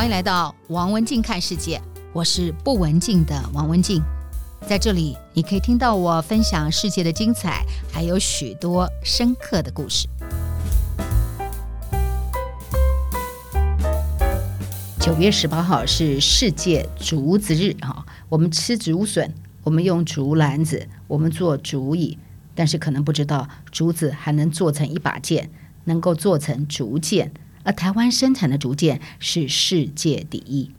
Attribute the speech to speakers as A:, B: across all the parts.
A: 欢迎来到王文静看世界，我是不文静的王文静，在这里你可以听到我分享世界的精彩，还有许多深刻的故事。九月十八号是世界竹子日哈，我们吃竹笋，我们用竹篮子，我们做竹椅，但是可能不知道竹子还能做成一把剑，能够做成竹剑。而台湾生产的竹剑是世界第一，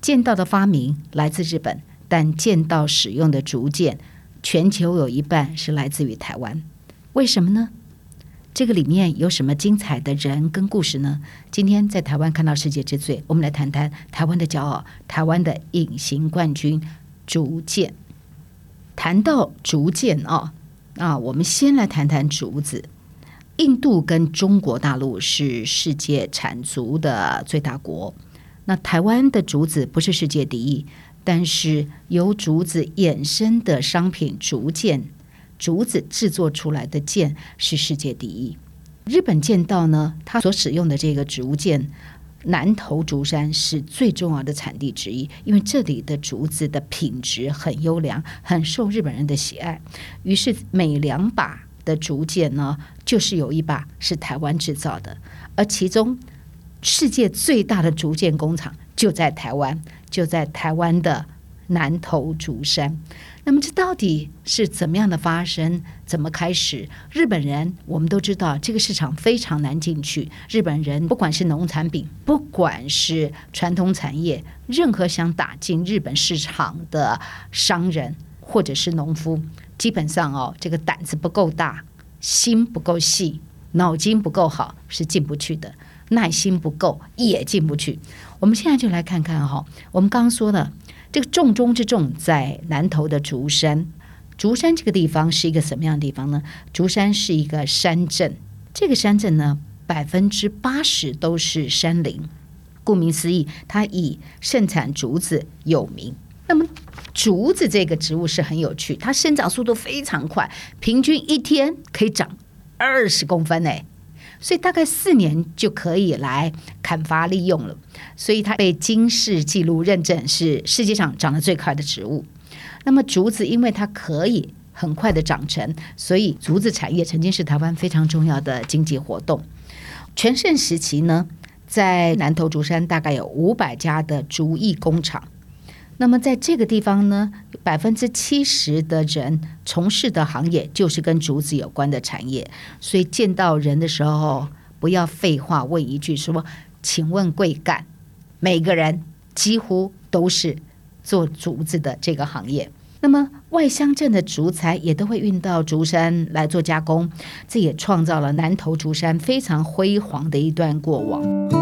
A: 剑道的发明来自日本，但剑道使用的竹剑，全球有一半是来自于台湾。为什么呢？这个里面有什么精彩的人跟故事呢？今天在台湾看到世界之最，我们来谈谈台湾的骄傲，台湾的隐形冠军——竹剑。谈到竹剑啊，啊，我们先来谈谈竹子。印度跟中国大陆是世界产竹的最大国。那台湾的竹子不是世界第一，但是由竹子衍生的商品竹剑，竹子制作出来的剑是世界第一。日本剑道呢，它所使用的这个竹剑，南投竹山是最重要的产地之一，因为这里的竹子的品质很优良，很受日本人的喜爱。于是每两把的竹剑呢，就是有一把是台湾制造的，而其中世界最大的竹剑工厂就在台湾，就在台湾的南投竹山。那么这到底是怎么样的发生？怎么开始？日本人我们都知道，这个市场非常难进去。日本人不管是农产品，不管是传统产业，任何想打进日本市场的商人或者是农夫。基本上哦，这个胆子不够大，心不够细，脑筋不够好，是进不去的。耐心不够也进不去。我们现在就来看看哈、我们刚刚说的这个重中之重在南投的竹山。竹山这个地方是一个什么样的地方呢？竹山是一个山镇，这个山镇呢，百分之八十都是山林。顾名思义，它以盛产竹子有名。那么，竹子这个植物是很有趣，它生长速度非常快，平均一天可以长二十公分诶，所以大概四年就可以来砍伐利用了。所以它被金氏纪录认证是世界上长得最快的植物。那么竹子因为它可以很快的长成，所以竹子产业曾经是台湾非常重要的经济活动。全盛时期呢，在南投竹山大概有五百家的竹艺工厂。那么在这个地方呢，百分之七十的人从事的行业就是跟竹子有关的产业，所以见到人的时候不要废话，问一句说：“请问贵干？”每个人几乎都是做竹子的这个行业。那么外乡镇的竹材也都会运到竹山来做加工，这也创造了南投竹山非常辉煌的一段过往。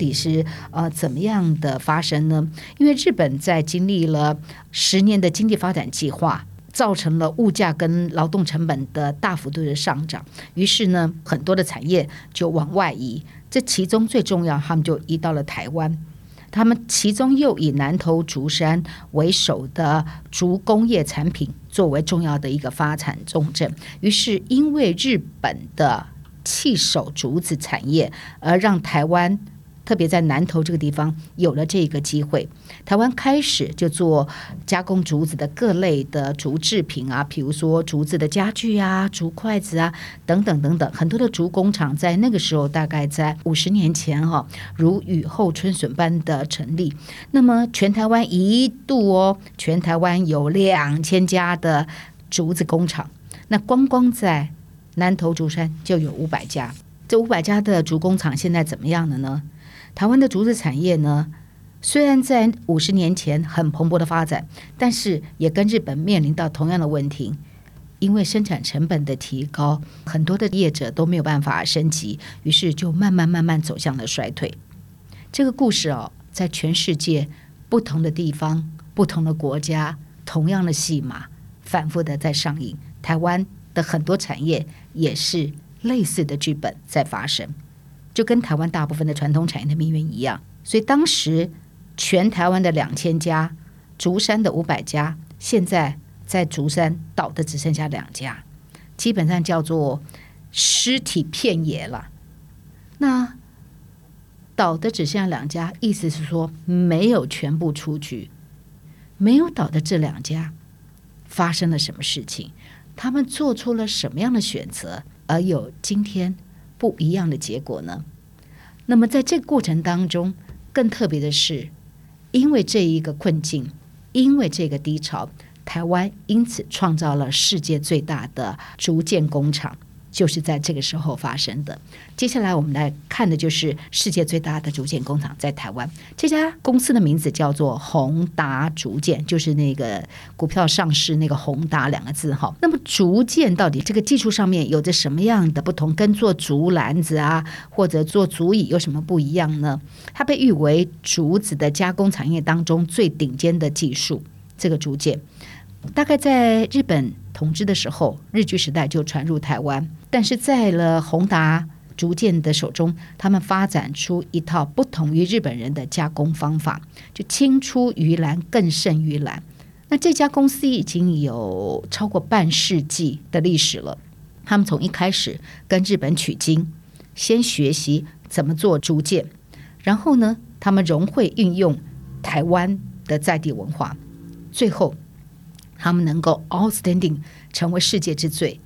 A: 底是呃怎么样的发生呢？因为日本在经历了十年的经济发展计划，造成了物价跟劳动成本的大幅度的上涨，于是呢，很多的产业就往外移。这其中最重要，他们就移到了台湾。他们其中又以南投竹山为首的竹工业产品作为重要的一个发展重镇。于是，因为日本的气手竹子产业，而让台湾。特别在南投这个地方有了这个机会，台湾开始就做加工竹子的各类的竹制品啊，比如说竹子的家具啊、竹筷子啊等等等等，很多的竹工厂在那个时候，大概在五十年前哈、如雨后春笋般的成立。那么全台湾一度哦，全台湾有两千家的竹子工厂，那光光在南投竹山就有五百家。这五百家的竹工厂现在怎么样了呢？台湾的竹子产业呢，虽然在五十年前很蓬勃的发展，但是也跟日本面临到同样的问题，因为生产成本的提高，很多的业者都没有办法升级，于是就慢慢慢慢走向了衰退。这个故事哦，在全世界不同的地方、不同的国家，同样的戏码反复的在上映。台湾的很多产业也是类似的剧本在发生。就跟台湾大部分的传统产业的命运一样，所以当时全台湾的两千家，竹山的五百家，现在在竹山倒的只剩下两家，基本上叫做尸体遍野了。那倒的只剩下两家，意思是说没有全部出局。没有倒的这两家发生了什么事情？他们做出了什么样的选择，而有今天不一样的结果呢？那么在这个过程当中，更特别的是，因为这一个困境，因为这个低潮，台湾因此创造了世界最大的竹建工厂。就是在这个时候发生的。接下来我们来看的就是世界最大的竹简工厂在台湾。这家公司的名字叫做宏达竹简，就是那个股票上市那个宏达两个字哈。那么竹简到底这个技术上面有着什么样的不同？跟做竹篮子啊，或者做竹椅有什么不一样呢？它被誉为竹子的加工产业当中最顶尖的技术。这个竹简大概在日本统治的时候，日据时代就传入台湾。但是在了宏达逐渐的手中，他们发展出一套不同于日本人的加工方法，就青出于蓝更胜于蓝。那这家公司已经有超过半世纪的历史了。他们从一开始跟日本取经，先学习怎么做竹建，然后呢，他们融会运用台湾的在地文化，最后他们能够 outstanding 成为世界之最。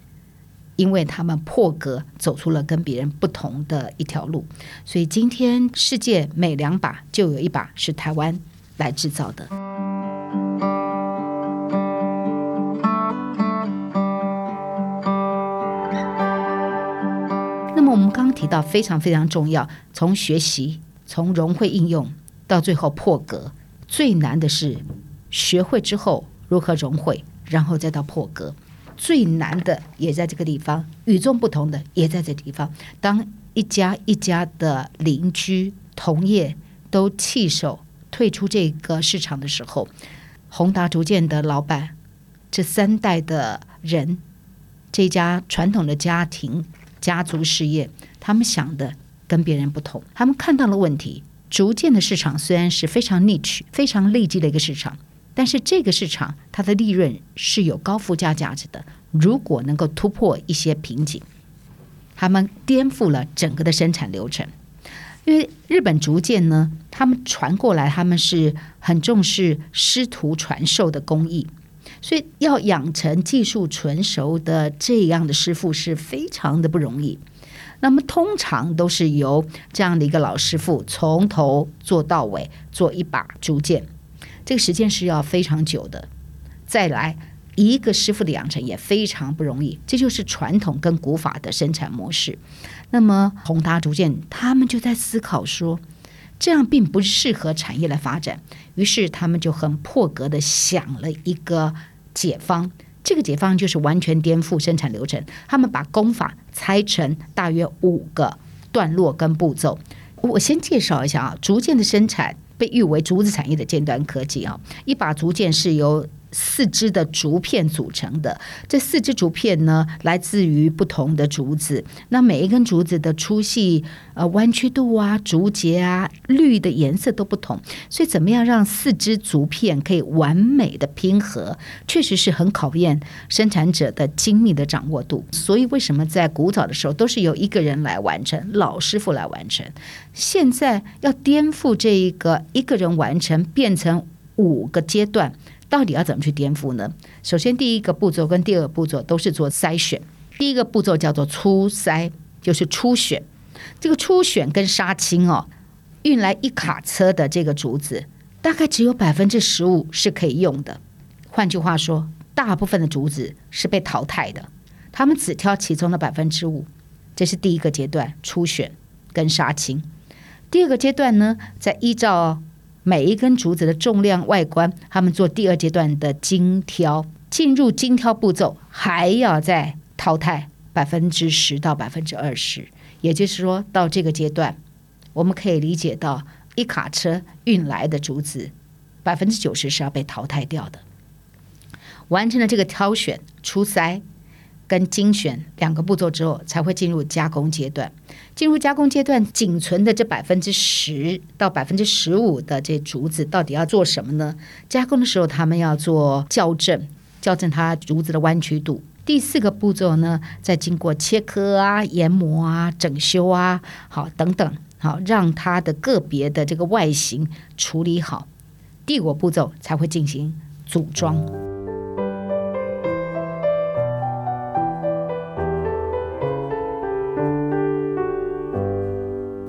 A: 因为他们破格走出了跟别人不同的一条路，所以今天世界每两把就有一把是台湾来制造的。那么我们刚刚提到非常非常重要，从学习、从融会应用到最后破格，最难的是学会之后如何融会，然后再到破格。最难的也在这个地方，与众不同的也在这地方。当一家一家的邻居同业都弃守退出这个市场的时候，宏达竹建的老板这三代的人，这家传统的家庭家族事业，他们想的跟别人不同。他们看到了问题，竹建的市场虽然是非常 niche、非常利基的一个市场。但是这个市场它的利润是有高附加价值的。如果能够突破一些瓶颈，他们颠覆了整个的生产流程。因为日本竹建呢，他们传过来，他们是很重视师徒传授的工艺，所以要养成技术纯熟的这样的师傅是非常的不容易。那么通常都是由这样的一个老师傅从头做到尾，做一把竹剑。这个时间是要非常久的，再来一个师傅的养成也非常不容易，这就是传统跟古法的生产模式。那么宏达竹建他们就在思考说，这样并不适合产业来发展，于是他们就很破格的想了一个解方，这个解方就是完全颠覆生产流程。他们把工法拆成大约五个段落跟步骤。我先介绍一下啊，竹建的生产。被誉为竹子产业的尖端科技啊，一把竹剑是由四支的竹片组成的。这四支竹片呢，来自于不同的竹子。那每一根竹子的粗细、呃弯曲度啊、竹节啊、绿的颜色都不同。所以，怎么样让四支竹片可以完美的拼合，确实是很考验生产者的精密的掌握度。所以，为什么在古早的时候都是由一个人来完成，老师傅来完成？现在要颠覆这一个一个人完成，变成五个阶段。到底要怎么去颠覆呢？首先，第一个步骤跟第二个步骤都是做筛选。第一个步骤叫做初筛，就是初选。这个初选跟杀青哦，运来一卡车的这个竹子，大概只有百分之十五是可以用的。换句话说，大部分的竹子是被淘汰的。他们只挑其中的百分之五。这是第一个阶段，初选跟杀青。第二个阶段呢，再依照。每一根竹子的重量、外观，他们做第二阶段的精挑，进入精挑步骤，还要再淘汰百分之十到百分之二十。也就是说，到这个阶段，我们可以理解到，一卡车运来的竹子，百分之九十是要被淘汰掉的。完成了这个挑选、初筛。跟精选两个步骤之后，才会进入加工阶段。进入加工阶段，仅存的这百分之十到百分之十五的这竹子，到底要做什么呢？加工的时候，他们要做校正，校正它竹子的弯曲度。第四个步骤呢，再经过切割啊、研磨啊、整修啊，好等等，好让它的个别的这个外形处理好。第五步骤才会进行组装。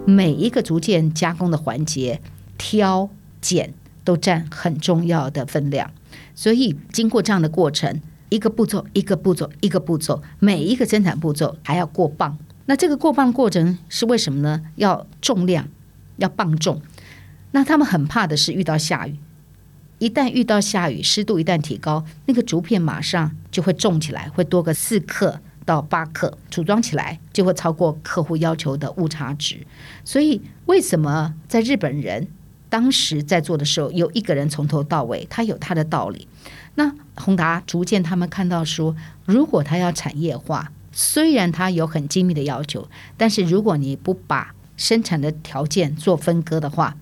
A: 每一个逐渐加工的环节，挑、拣都占很重要的分量，所以经过这样的过程。一个步骤，一个步骤，一个步骤，每一个生产步骤还要过磅。那这个过磅过程是为什么呢？要重量，要磅重。那他们很怕的是遇到下雨，一旦遇到下雨，湿度一旦提高，那个竹片马上就会重起来，会多个四克到八克，组装起来就会超过客户要求的误差值。所以，为什么在日本人当时在做的时候，有一个人从头到尾，他有他的道理。那宏达逐渐他们看到说，如果他要产业化，虽然他有很精密的要求，但是如果你不把生产的条件做分割的话，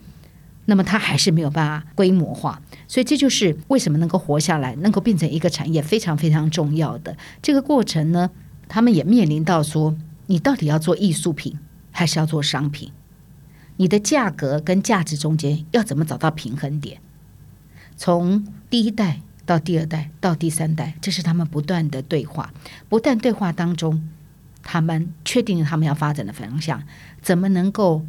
A: 那么它还是没有办法规模化。所以这就是为什么能够活下来，能够变成一个产业非常非常重要的这个过程呢？他们也面临到说，你到底要做艺术品，还是要做商品？你的价格跟价值中间要怎么找到平衡点？从第一代。到第二代，到第三代，这是他们不断的对话，不断对话当中，他们确定了他们要发展的方向，怎么能够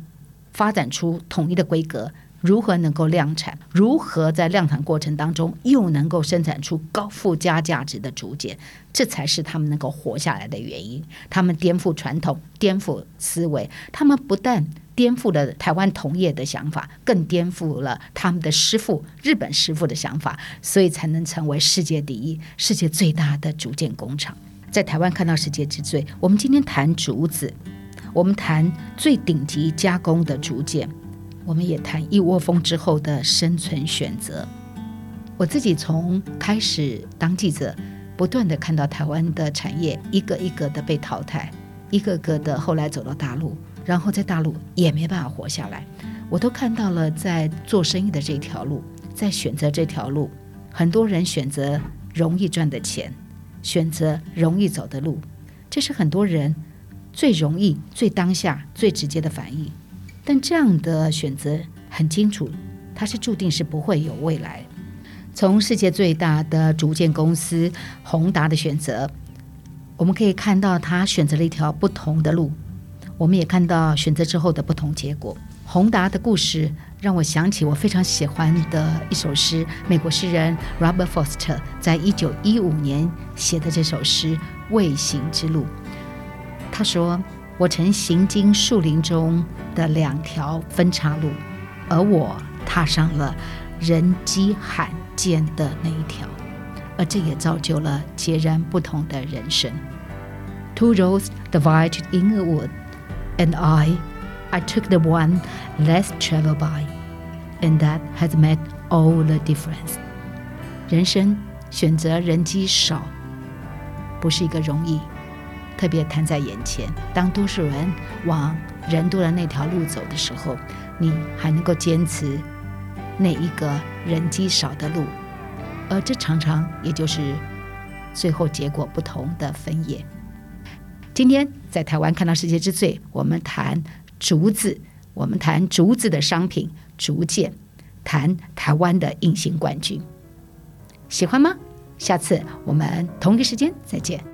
A: 发展出统一的规格？如何能够量产？如何在量产过程当中又能够生产出高附加价值的竹简？这才是他们能够活下来的原因。他们颠覆传统，颠覆思维，他们不但颠覆了台湾同业的想法，更颠覆了他们的师傅日本师傅的想法，所以才能成为世界第一、世界最大的竹简工厂。在台湾看到世界之最。我们今天谈竹子，我们谈最顶级加工的竹简。我们也谈一窝蜂之后的生存选择。我自己从开始当记者，不断的看到台湾的产业一个一个的被淘汰，一个个的后来走到大陆，然后在大陆也没办法活下来。我都看到了，在做生意的这条路，在选择这条路，很多人选择容易赚的钱，选择容易走的路，这是很多人最容易、最当下、最直接的反应。但这样的选择很清楚，它是注定是不会有未来。从世界最大的竹建公司宏达的选择，我们可以看到他选择了一条不同的路。我们也看到选择之后的不同结果。宏达的故事让我想起我非常喜欢的一首诗，美国诗人 Robert Foster 在一九一五年写的这首诗《未行之路》。他说。我曾行经树林中的两条分岔路，而我踏上了人迹罕见的那一条，而这也造就了截然不同的人生。Two roads divided in a wood, and I, I took the one less traveled by, and that has made all the difference. 人生选择人迹少，不是一个容易。特别摊在眼前，当多数人往人多的那条路走的时候，你还能够坚持那一个人迹少的路，而这常常也就是最后结果不同的分野。今天在台湾看到世界之最，我们谈竹子，我们谈竹子的商品竹简，谈台湾的隐形冠军，喜欢吗？下次我们同一时间再见。